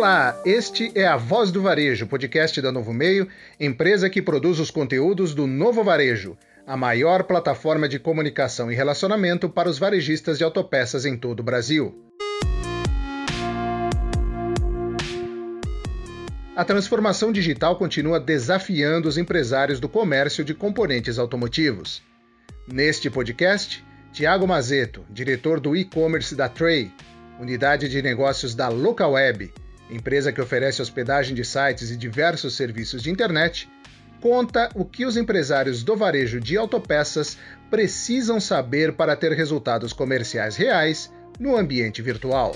Olá, este é a Voz do Varejo, podcast da Novo Meio, empresa que produz os conteúdos do Novo Varejo, a maior plataforma de comunicação e relacionamento para os varejistas de autopeças em todo o Brasil. A transformação digital continua desafiando os empresários do comércio de componentes automotivos. Neste podcast, Tiago Mazeto, diretor do e-commerce da Tray, unidade de negócios da Localweb, empresa que oferece hospedagem de sites e diversos serviços de internet, conta o que os empresários do varejo de autopeças precisam saber para ter resultados comerciais reais no ambiente virtual.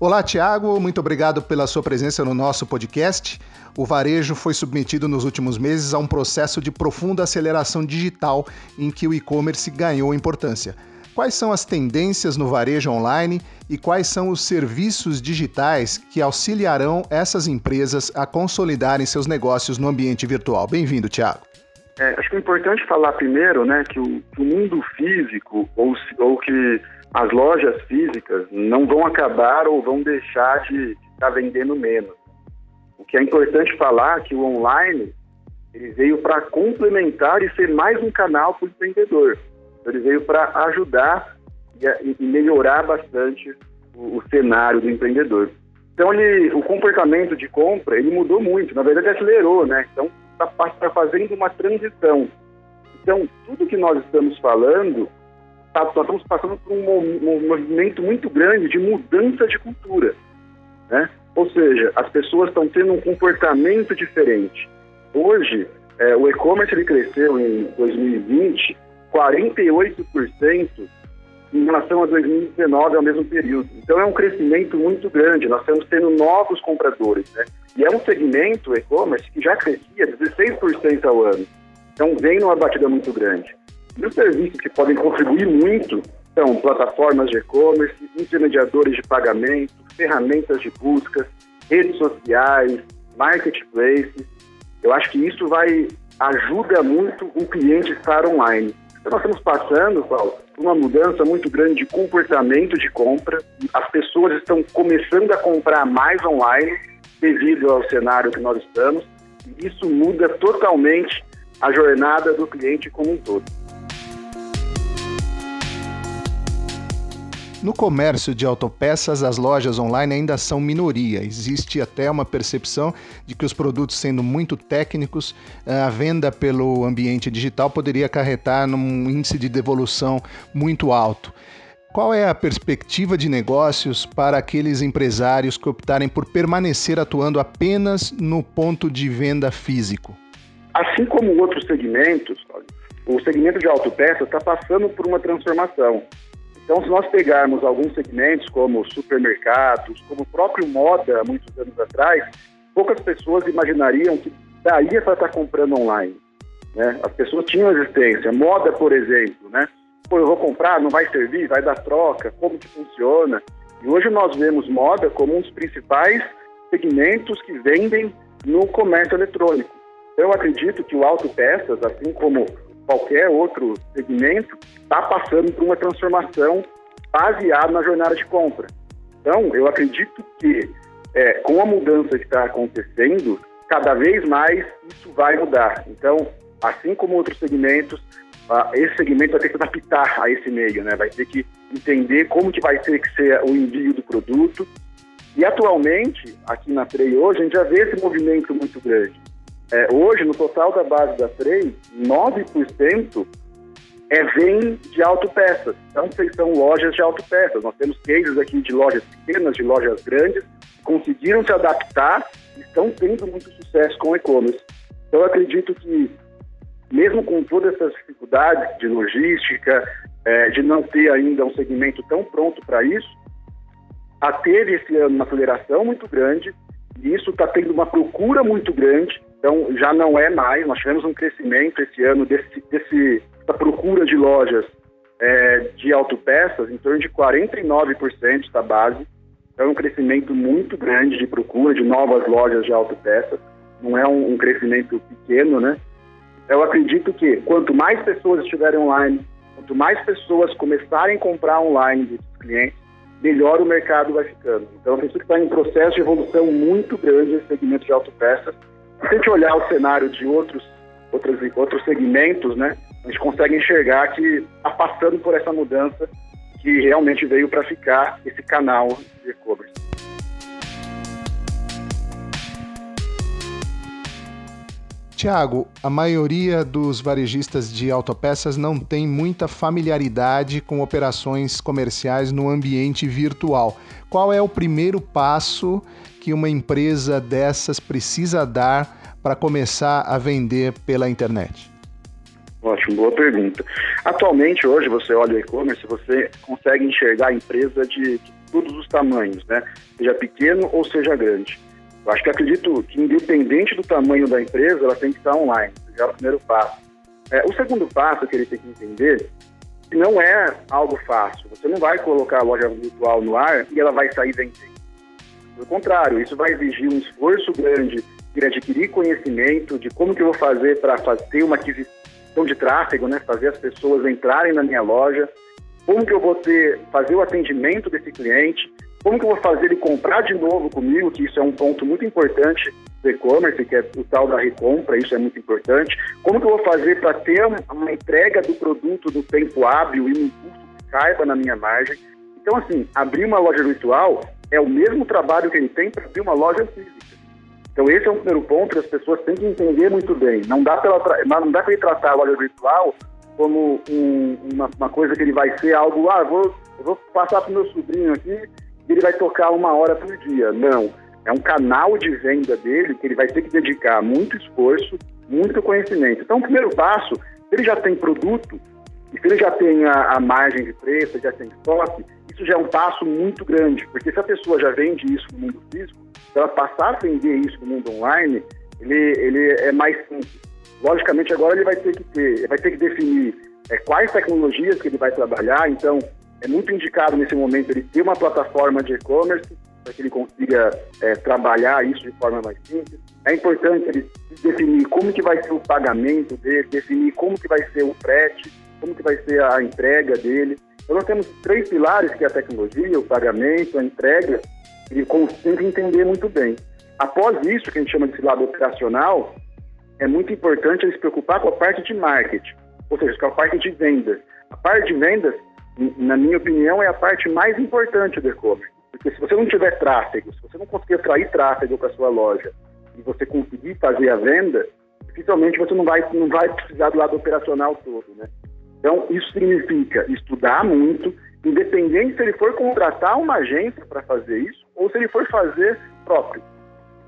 Olá, Tiago, muito obrigado pela sua presença no nosso podcast. O varejo foi submetido nos últimos meses a um processo de profunda aceleração digital em que o e-commerce ganhou importância. Quais são as tendências no varejo online e quais são os serviços digitais que auxiliarão essas empresas a consolidarem seus negócios no ambiente virtual? Bem-vindo, Tiago. É, acho que é importante falar primeiro né, que o, o mundo físico, ou, ou, que as lojas físicas não vão acabar ou vão deixar de estar vendendo menos. O que é importante falar é que o online ele veio para complementar e ser mais um canal para o empreendedor. Ele veio para ajudar e, e, melhorar bastante o, o, cenário do empreendedor. Então, ele, o comportamento de compra ele mudou muito. Na verdade, acelerou, né? Então, está tá fazendo uma transição. Então, tudo que nós estamos falando, tá, nós estamos passando por um, um movimento muito grande de mudança de cultura, né? Ou seja, as pessoas estão tendo um comportamento diferente. Hoje, é, o e-commerce ele cresceu em 2020 48% em relação a 2019, ao mesmo período. Então é um crescimento muito grande, nós estamos tendo novos compradores. Né? E é um segmento, e-commerce, que já crescia 16% ao ano. Então vem numa batida muito grande. E os serviços que podem contribuir muito são plataformas de e-commerce, intermediadores de pagamento, ferramentas de busca, redes sociais, marketplaces. Eu acho que isso vai ajuda muito o cliente estar online. Então, nós estamos passando, Paulo, por uma mudança muito grande de comportamento de compra. As pessoas estão começando a comprar mais online devido ao cenário que nós estamos. E isso muda totalmente a jornada do cliente como um todo. No comércio de autopeças, as lojas online ainda são minoria. Existe até uma percepção de que os produtos, sendo muito técnicos, eh, a venda pelo ambiente digital poderia acarretar num índice de devolução muito alto. Qual é a perspectiva de negócios para aqueles empresários que optarem por permanecer atuando apenas no ponto de venda físico? Assim como outros segmentos, o segmento de autopeças está passando por uma transformação. Então, se nós pegarmos alguns segmentos, como supermercados, como o próprio moda, muitos anos atrás, poucas pessoas imaginariam que daria para estar comprando online. Né? As pessoas tinham existência. Moda, por exemplo, né? Pô, eu vou comprar, não vai servir, vai dar troca, como que funciona? E hoje nós vemos moda como um dos principais segmentos que vendem no comércio eletrônico. Eu acredito que o autopeças, assim como qualquer outro segmento, está passando por uma transformação baseada na jornada de compra. Então, eu acredito que é, com a mudança que está acontecendo, cada vez mais isso vai mudar. Então, assim como outros segmentos, esse segmento vai ter que adaptar a esse meio, né? Vai ter que entender como que vai ter que ser o envio do produto. E atualmente, aqui na Trey hoje, a gente já vê esse movimento muito grande. É, hoje, no total da base da Frei, 9% é, vem de autopeças. Então, são lojas de autopeças. Nós temos cases aqui de lojas pequenas, de lojas grandes, que conseguiram se adaptar e estão tendo muito sucesso com e-commerce. Então, eu acredito que, mesmo com todas essas dificuldades de logística, é, de não ter ainda um segmento tão pronto para isso, a teve esse ano uma aceleração muito grande, e isso está tendo uma procura muito grande, então, já não é mais. Nós tivemos um crescimento esse ano desse, desse da procura de lojas é, de autopeças em torno de 49% da base. Então, é um crescimento muito grande de procura de novas lojas de autopeças. Não é um, um crescimento pequeno, né? Eu acredito que quanto mais pessoas estiverem online, quanto mais pessoas começarem a comprar online, clientes, melhor o mercado vai ficando. Então, penso que está em um processo de evolução muito grande esse segmento de autopeças. Se a gente olhar o cenário de outros, outros, outros segmentos, né, a gente consegue enxergar que está passando por essa mudança que realmente veio para ficar esse canal de e-commerce. Tiago, a maioria dos varejistas de autopeças não tem muita familiaridade com operações comerciais no ambiente virtual. Qual é o primeiro passo que uma empresa dessas precisa dar para começar a vender pela internet? Ótimo, boa pergunta. Atualmente, hoje, você olha o e-commerce, você consegue enxergar a empresa de, todos os tamanhos, né? Seja pequeno ou seja grande. Eu acho que acredito que, independente do tamanho da empresa, ela tem que estar online. Esse é o primeiro passo. É, o segundo passo que ele tem que entender que não é algo fácil. Você não vai colocar a loja virtual no ar e ela vai sair vendendo. Pelo contrário, isso vai exigir um esforço grande de adquirir conhecimento de como que eu vou fazer para fazer uma aquisição de tráfego, né? fazer as pessoas entrarem na minha loja, como que eu vou ter, fazer o atendimento desse cliente, como que eu vou fazer ele comprar de novo comigo, que isso é um ponto muito importante do e-commerce, que é o tal da recompra, isso é muito importante. Como que eu vou fazer para ter uma entrega do produto no tempo hábil e no custo que caiba na minha margem. Então, assim, abrir uma loja virtual é o mesmo trabalho que ele tem para abrir uma loja física. Então, esse é um primeiro ponto que as pessoas têm que entender muito bem. Não dá para ele tratar a loja virtual como um, uma, uma, coisa que ele vai ser algo, ah, vou, vou passar para o meu sobrinho aqui ele vai tocar uma hora por dia. Não. É um canal de venda dele que ele vai ter que dedicar muito esforço, muito conhecimento. Então, o primeiro passo, se ele já tem produto, e se ele já tem a, a margem de preço, já tem estoque, isso já é um passo muito grande, porque se a pessoa já vende isso no mundo físico, se ela passar a vender isso no mundo online, ele, ele é mais simples. Logicamente, agora ele vai ter que ter, vai ter que definir é, quais tecnologias que ele vai trabalhar, então é muito indicado nesse momento ele ter uma plataforma de e-commerce para que ele consiga é, trabalhar isso de forma mais simples. É importante ele definir como que vai ser o pagamento dele, definir como que vai ser o frete, como que vai ser a entrega dele. Então nós temos três pilares que é a tecnologia, o pagamento, a entrega, ele tem que entender muito bem. Após isso, que a gente chama de lado operacional, é muito importante ele se preocupar com a parte de marketing, ou seja, com a parte de vendas. A parte de vendas na minha opinião, é a parte mais importante do e-commerce. Porque se você não tiver tráfego, se você não conseguir atrair tráfego para sua loja e você conseguir fazer a venda, dificilmente você não vai, não vai precisar do lado operacional todo, né? Então, isso significa estudar muito, independente se ele for contratar uma agência para fazer isso ou se ele for fazer próprio.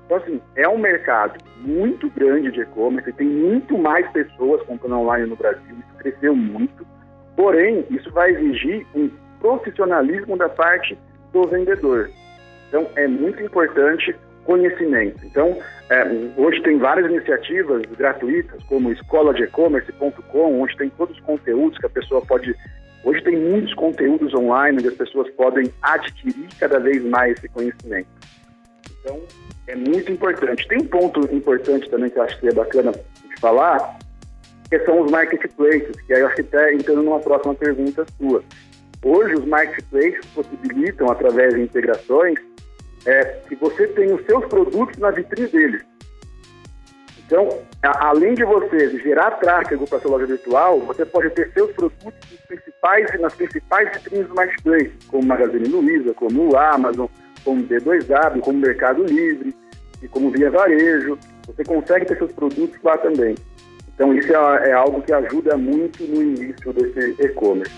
Então, assim, é um mercado muito grande de e-commerce, tem muito mais pessoas comprando online no Brasil, isso cresceu muito. Porém, isso vai exigir um profissionalismo da parte do vendedor. Então, é muito importante conhecimento. Então, é, hoje tem várias iniciativas gratuitas, como escola de e-commerce.com, onde tem todos os conteúdos que a pessoa pode. Hoje tem muitos conteúdos online onde as pessoas podem adquirir cada vez mais esse conhecimento. Então, é muito importante. Tem um ponto importante também que eu acho que é bacana de falar, que são os marketplaces, que aí eu acho que até entrando numa próxima pergunta sua. Hoje, os marketplaces possibilitam, através de integrações, é, que você tenha os seus produtos na vitrine deles. Então, a, além de você gerar tráfego para sua loja virtual, você pode ter seus produtos nos principais, nas principais vitrines do marketplace, como Magazine Luiza, como o Amazon, como B2W, como Mercado Livre e como Via Varejo. Você consegue ter seus produtos lá também. Então, isso é, é algo que ajuda muito no início desse e-commerce.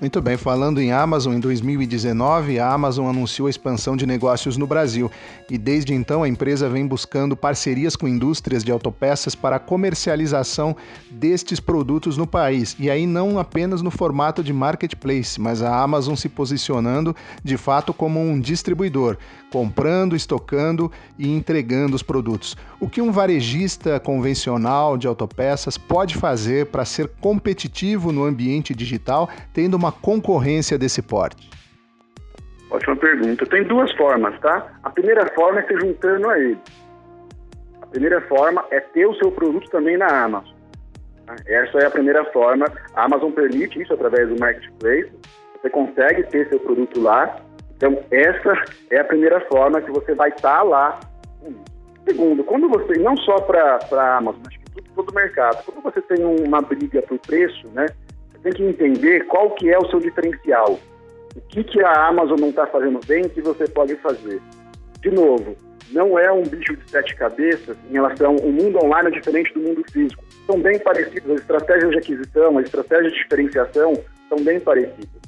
Muito bem, falando em Amazon, em 2019, a Amazon anunciou a expansão de negócios no Brasil e desde então a empresa vem buscando parcerias com indústrias de autopeças para a comercialização destes produtos no país. E aí não apenas no formato de marketplace, mas a Amazon se posicionando de fato como um distribuidor, comprando, estocando e entregando os produtos. O que um varejista convencional de autopeças pode fazer para ser competitivo no ambiente digital, tendo uma concorrência desse porte? Ótima pergunta. Tem duas formas, tá? A primeira forma é se juntando a ele. A primeira forma é ter o seu produto também na Amazon. Essa é a primeira forma. A Amazon permite isso através do Marketplace. Você consegue ter seu produto lá. Então, essa é a primeira forma que você vai estar lá. Segundo, quando você, não só para a Amazon, mas que todo, todo mercado, quando você tem uma briga por preço, né, você tem que entender qual que é o seu diferencial. O que, que a Amazon não está fazendo bem que você pode fazer. De novo, não é um bicho de sete cabeças em relação ao mundo online é diferente do mundo físico. São bem parecidos, as estratégias de aquisição, as estratégias de diferenciação são bem parecidas.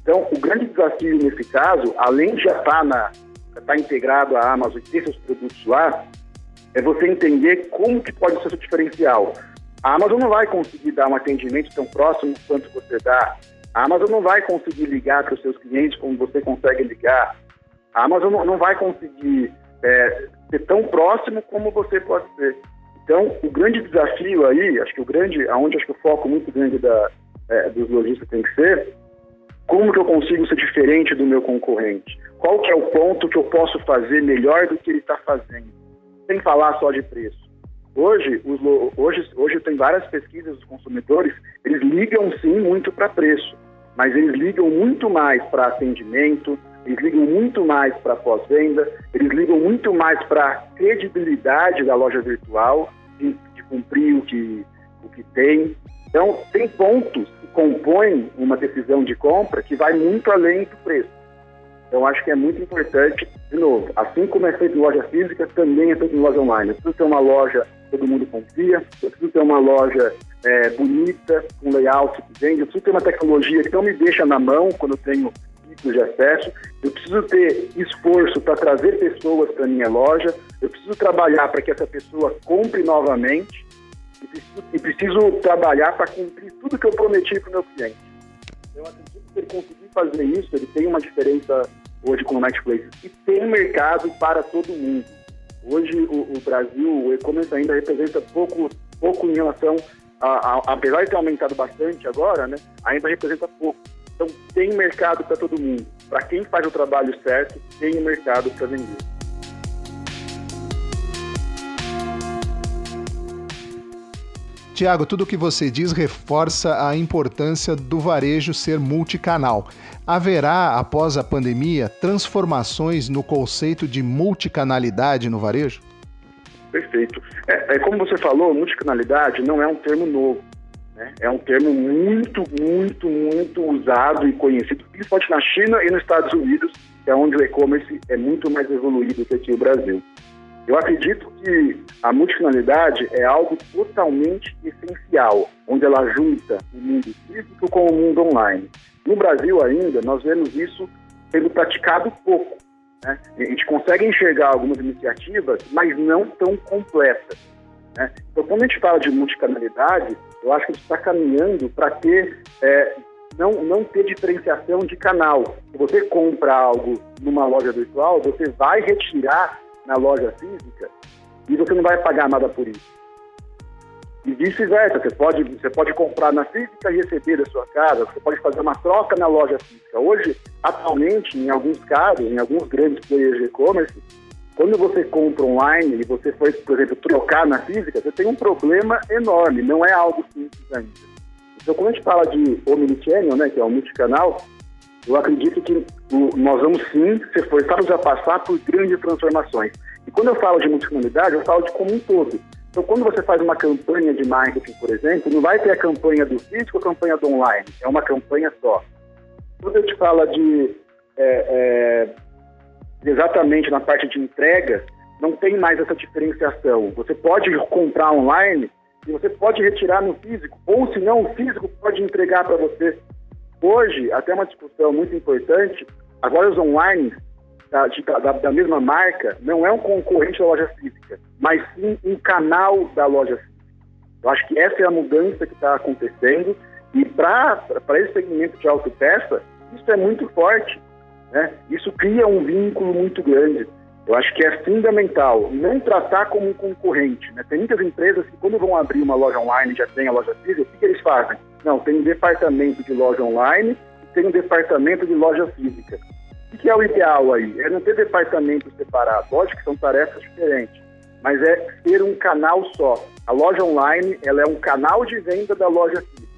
Então, o grande desafio nesse caso, além de já estar, tá na, estar tá integrado à Amazon e ter seus produtos lá, é você entender como que pode ser o seu diferencial. A Amazon não vai conseguir dar um atendimento tão próximo quanto você dá. A Amazon não vai conseguir ligar para os seus clientes como você consegue ligar. A Amazon não, vai conseguir é, ser tão próximo como você pode ser. Então, o grande desafio aí, acho que o grande, aonde acho que o foco muito grande da, é, dos lojistas tem que ser, como que eu consigo ser diferente do meu concorrente? Qual que é o ponto que eu posso fazer melhor do que ele está fazendo? Sem falar só de preço. Hoje, os, hoje, hoje tem várias pesquisas dos consumidores, eles ligam sim muito para preço, mas eles ligam muito mais para atendimento, eles ligam muito mais para pós-venda, eles ligam muito mais para a credibilidade da loja virtual, de, de, cumprir o que, o que tem. Então, tem pontos que compõem uma decisão de compra que vai muito além do preço. Então, acho que é muito importante, de novo, assim como é feito em loja física, também é feito em loja online. Eu preciso ter uma loja todo mundo confia, eu preciso ter uma loja é, bonita, com layout que vende, eu preciso ter uma tecnologia que não me deixa na mão quando eu tenho de acesso, eu preciso ter esforço para trazer pessoas para minha loja, eu preciso trabalhar para que essa pessoa compre novamente. E preciso, e preciso trabalhar para cumprir tudo que eu prometi para o meu cliente. Eu acredito que ele conseguir fazer isso, ele tem uma diferença hoje com o Marketplace e tem mercado para todo mundo. Hoje o, o Brasil, o e-commerce ainda representa pouco, pouco em relação a, a, apesar de ter aumentado bastante agora, né, ainda representa pouco. Então tem mercado para todo mundo. Para quem faz o trabalho certo, tem mercado para vender. Tiago, tudo o que você diz reforça a importância do varejo ser multicanal. Haverá, após a pandemia, transformações no conceito de multicanalidade no varejo? Perfeito. É, é, como você falou, multicanalidade não é um termo novo. Né? É um termo muito, muito, muito usado e conhecido, principalmente na China e nos Estados Unidos, que é onde o e-commerce é muito mais evoluído que aqui no Brasil. Eu acredito que a multifinalidade é algo totalmente essencial, onde ela junta o mundo físico com o mundo online. No Brasil ainda, nós vemos isso sendo praticado pouco. Né? A gente consegue enxergar algumas iniciativas, mas não tão completas. Né? Então, quando a gente fala de multicanalidade, eu acho que a gente está caminhando para ter é, não, não ter diferenciação de canal. Se você compra algo numa loja virtual, você vai retirar na loja física e você não vai pagar nada por isso. E vice-versa, você pode, você pode comprar na física e receber da sua casa, você pode fazer uma troca na loja física. Hoje, atualmente, em alguns casos, em alguns grandes players de e-commerce, quando você compra online e você foi, por exemplo, trocar na física, você tem um problema enorme, não é algo simples ainda. Então, quando a gente fala de omnichannel, né, que é o multicanal, eu acredito que nós vamos sim ser forçados a passar por grandes transformações. E quando eu falo de multicanalidade, eu falo de como um todo. Então, quando você faz uma campanha de marketing, por exemplo, não vai ter a campanha do físico a campanha do online, é uma campanha só. Quando eu te falo de é, é, exatamente na parte de entrega, não tem mais essa diferenciação. Você pode comprar online e você pode retirar no físico, ou se não, o físico pode entregar para você. Hoje, até uma discussão muito importante, agora os online da, da, da, mesma marca não é um concorrente da loja física, mas sim um canal da loja física. Eu acho que essa é a mudança que está acontecendo e para esse segmento de autopeça, isso é muito forte. Né? Isso cria um vínculo muito grande. Eu acho que é fundamental não tratar como um concorrente. Né? Tem muitas empresas que, quando vão abrir uma loja online já tem a loja física, o que, que eles fazem? Não, tem um departamento de loja online tem um departamento de loja física. O que é o ideal aí? É não ter departamentos separados. Lógico que são tarefas diferentes. mas é ser um canal só. A loja online ela é um canal de venda da loja física.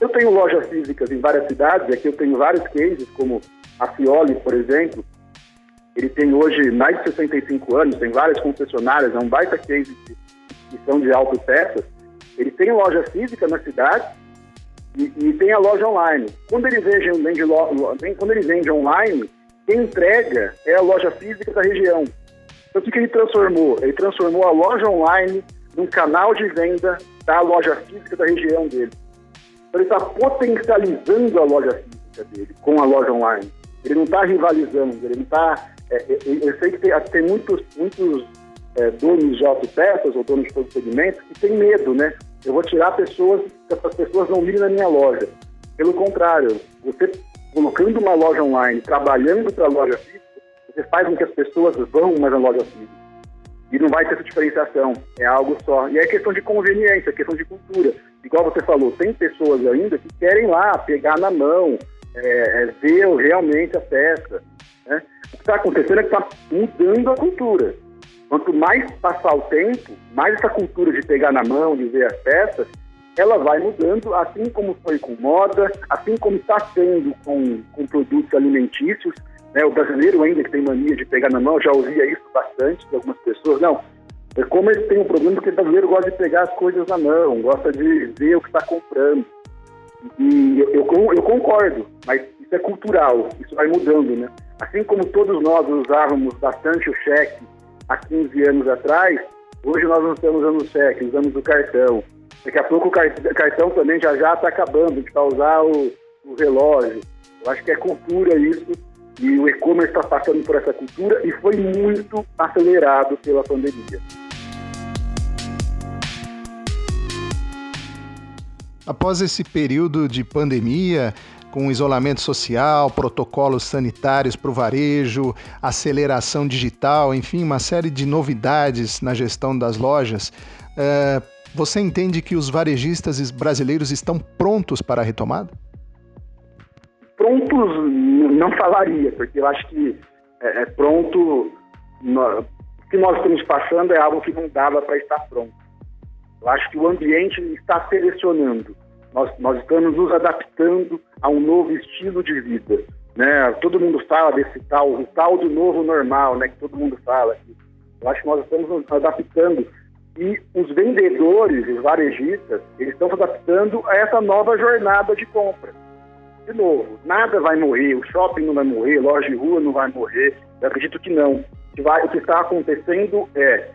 Eu tenho lojas físicas em várias cidades, aqui eu tenho vários cases, como a Fioli, por exemplo. Ele tem hoje mais de 65 anos, tem várias concessionárias, é um baita case de, de são de autopeças. Ele tem loja física na cidade e, e tem a loja online. Quando ele, vende, vende, quando ele vende online, quem entrega é a loja física da região. Então, o que, ele transformou? Ele transformou a loja online num canal de venda da loja física da região dele. Então, ele está potencializando a loja física dele com a loja online. Ele não está rivalizando, ele não está. É, é, eu sei que tem, tem muitos, muitos é, donos de autopeças ou donos de todo segmento que têm medo, né? Eu vou tirar pessoas, que essas pessoas não virem na minha loja. Pelo contrário, você colocando uma loja online, trabalhando para a loja física, você faz com que as pessoas vão mais na loja física. E não vai ter essa diferenciação, é algo só. E é questão de conveniência, é questão de cultura. Igual você falou, tem pessoas ainda que querem lá pegar na mão, é, é, ver realmente a peça. Né? O que está acontecendo é que está mudando a cultura. Quanto mais passar o tempo, mais essa cultura de pegar na mão, de ver as peças, ela vai mudando, assim como foi com moda, assim como está sendo com, com produtos alimentícios. Né? O brasileiro ainda que tem mania de pegar na mão, já ouvia isso bastante de algumas pessoas. Não, é como ele tem um problema porque o brasileiro gosta de pegar as coisas na mão, gosta de ver o que está comprando. E eu, eu, eu, concordo, mas isso é cultural, isso vai mudando, né? Assim como todos nós usávamos bastante o cheque há 15 anos atrás, hoje nós não estamos usando o cheque, usamos o cartão. Daqui a pouco o cartão também já já está acabando, vai usar o, o relógio. Eu acho que é cultura isso, e o e-commerce está passando por essa cultura e foi muito acelerado pela pandemia. Após esse período de pandemia, com isolamento social, protocolos sanitários para o varejo, aceleração digital, enfim, uma série de novidades na gestão das lojas, uh, você entende que os varejistas brasileiros estão prontos para a retomada? Prontos não falaria, porque eu acho que é, é pronto. o que nós estamos passando é algo que não dava para estar pronto. Eu acho que o ambiente está selecionando. Nós, nós estamos nos adaptando a um novo estilo de vida. Né? Todo mundo fala desse tal, o tal do novo normal, né? que todo mundo fala. Eu acho que nós estamos nos adaptando e os vendedores, os varejistas, eles estão se adaptando a essa nova jornada de compra. De novo, nada vai morrer, o shopping não vai morrer, loja de rua não vai morrer, eu acredito que não. O que, está acontecendo é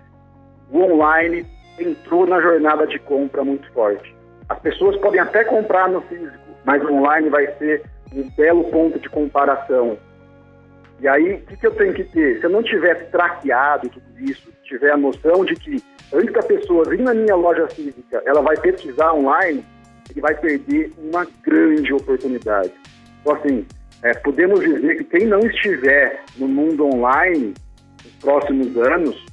o online entrou na jornada de compra muito forte. As pessoas podem até comprar no físico, mas o online vai ser um belo ponto de comparação. E aí, o que eu tenho que ter? Se eu não tiver traqueado tudo isso, tiver a noção de que antes da pessoa vir na minha loja física, ela vai pesquisar online, ele vai perder uma grande oportunidade. Então, assim, é, podemos dizer que quem não estiver no mundo online nos próximos anos,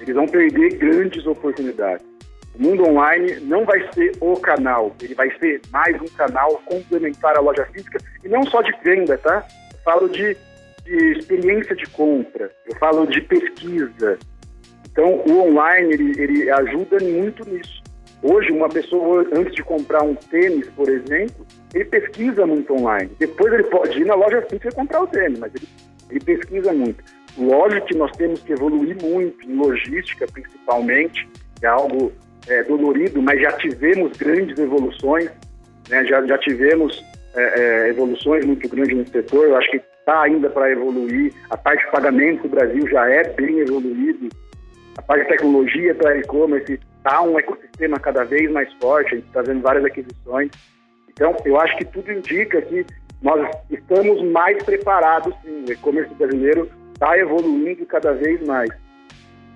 eles vão perder grandes oportunidades. O mundo online não vai ser o canal, ele vai ser mais um canal complementar à loja física, e não só de venda, tá? Eu falo de, de experiência de compra, eu falo de pesquisa, então, o online ele, ele ajuda muito nisso. Hoje, uma pessoa, antes de comprar um tênis, por exemplo, ele pesquisa muito online. Depois ele pode ir na loja física e comprar o tênis, mas ele, ele pesquisa muito. Lógico que nós temos que evoluir muito em logística, principalmente, é algo é, dolorido, mas já tivemos grandes evoluções, né? já, já tivemos é, é, evoluções muito grandes no setor. Eu acho que está ainda para evoluir. A parte de pagamento do Brasil já é bem evoluído a parte de tecnologia para e-commerce está um ecossistema cada vez mais forte, a gente está vendo várias aquisições. Então, eu acho que tudo indica que nós estamos mais preparados, sim. O e-commerce brasileiro está evoluindo cada vez mais.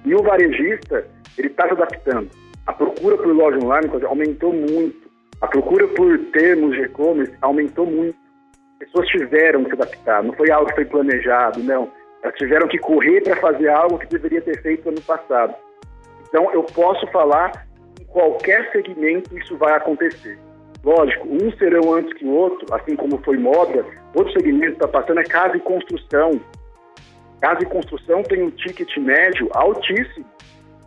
E o varejista, ele está se adaptando. A procura por loja online aumentou muito. A procura por termos de e-commerce aumentou muito. As pessoas tiveram que se adaptar. Não foi algo que foi planejado, não. Elas tiveram que correr para fazer algo que deveria ter feito ano passado. Então, eu posso falar em qualquer segmento isso vai acontecer. Lógico, uns serão antes que o outro, assim como foi moda. Outro segmento está passando é casa e construção. Casa e construção tem um ticket médio altíssimo.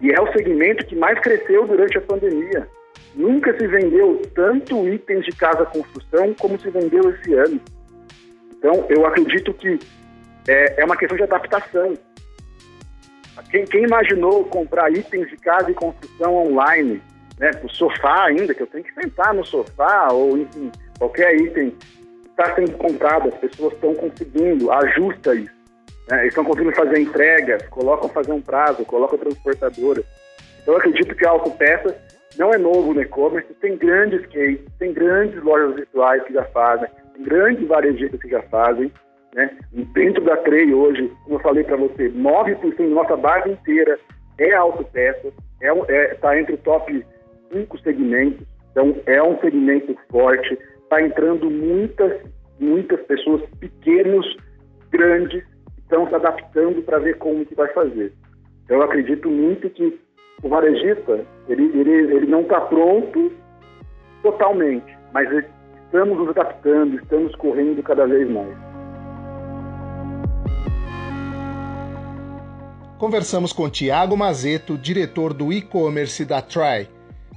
E é o segmento que mais cresceu durante a pandemia. Nunca se vendeu tanto itens de casa construção como se vendeu esse ano. Então, eu acredito que é, é uma questão de adaptação. Quem, quem, imaginou comprar itens de casa e construção online, né, o sofá ainda, que eu tenho que sentar no sofá, ou enfim, qualquer item está sendo comprado, as pessoas estão conseguindo, ajusta isso. Né, estão conseguindo fazer entregas, colocam fazer um prazo, colocam transportadora. Então eu acredito que a autopeça não é novo no e-commerce, tem grandes cases, tem grandes lojas virtuais que já fazem, tem grandes varejistas que já fazem. Né? Dentro da Trey hoje, como eu falei para você, 9% da nossa base inteira é autopeça, está é, é, tá entre o top 5 segmentos, então é um segmento forte, está entrando muitas, muitas pessoas, pequenos, grandes, estão se adaptando para ver como que vai fazer. Então, eu acredito muito que o varejista, ele, ele, ele não está pronto totalmente, mas estamos nos adaptando, estamos correndo cada vez mais. Conversamos com Tiago Mazeto, diretor do e-commerce da Try.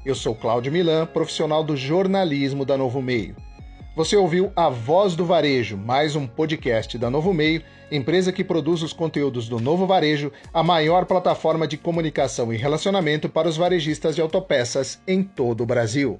Eu sou Cláudio Milan, profissional do jornalismo da Novo Meio. Você ouviu A Voz do Varejo, mais um podcast da Novo Meio, empresa que produz os conteúdos do Novo Varejo, a maior plataforma de comunicação e relacionamento para os varejistas de autopeças em todo o Brasil.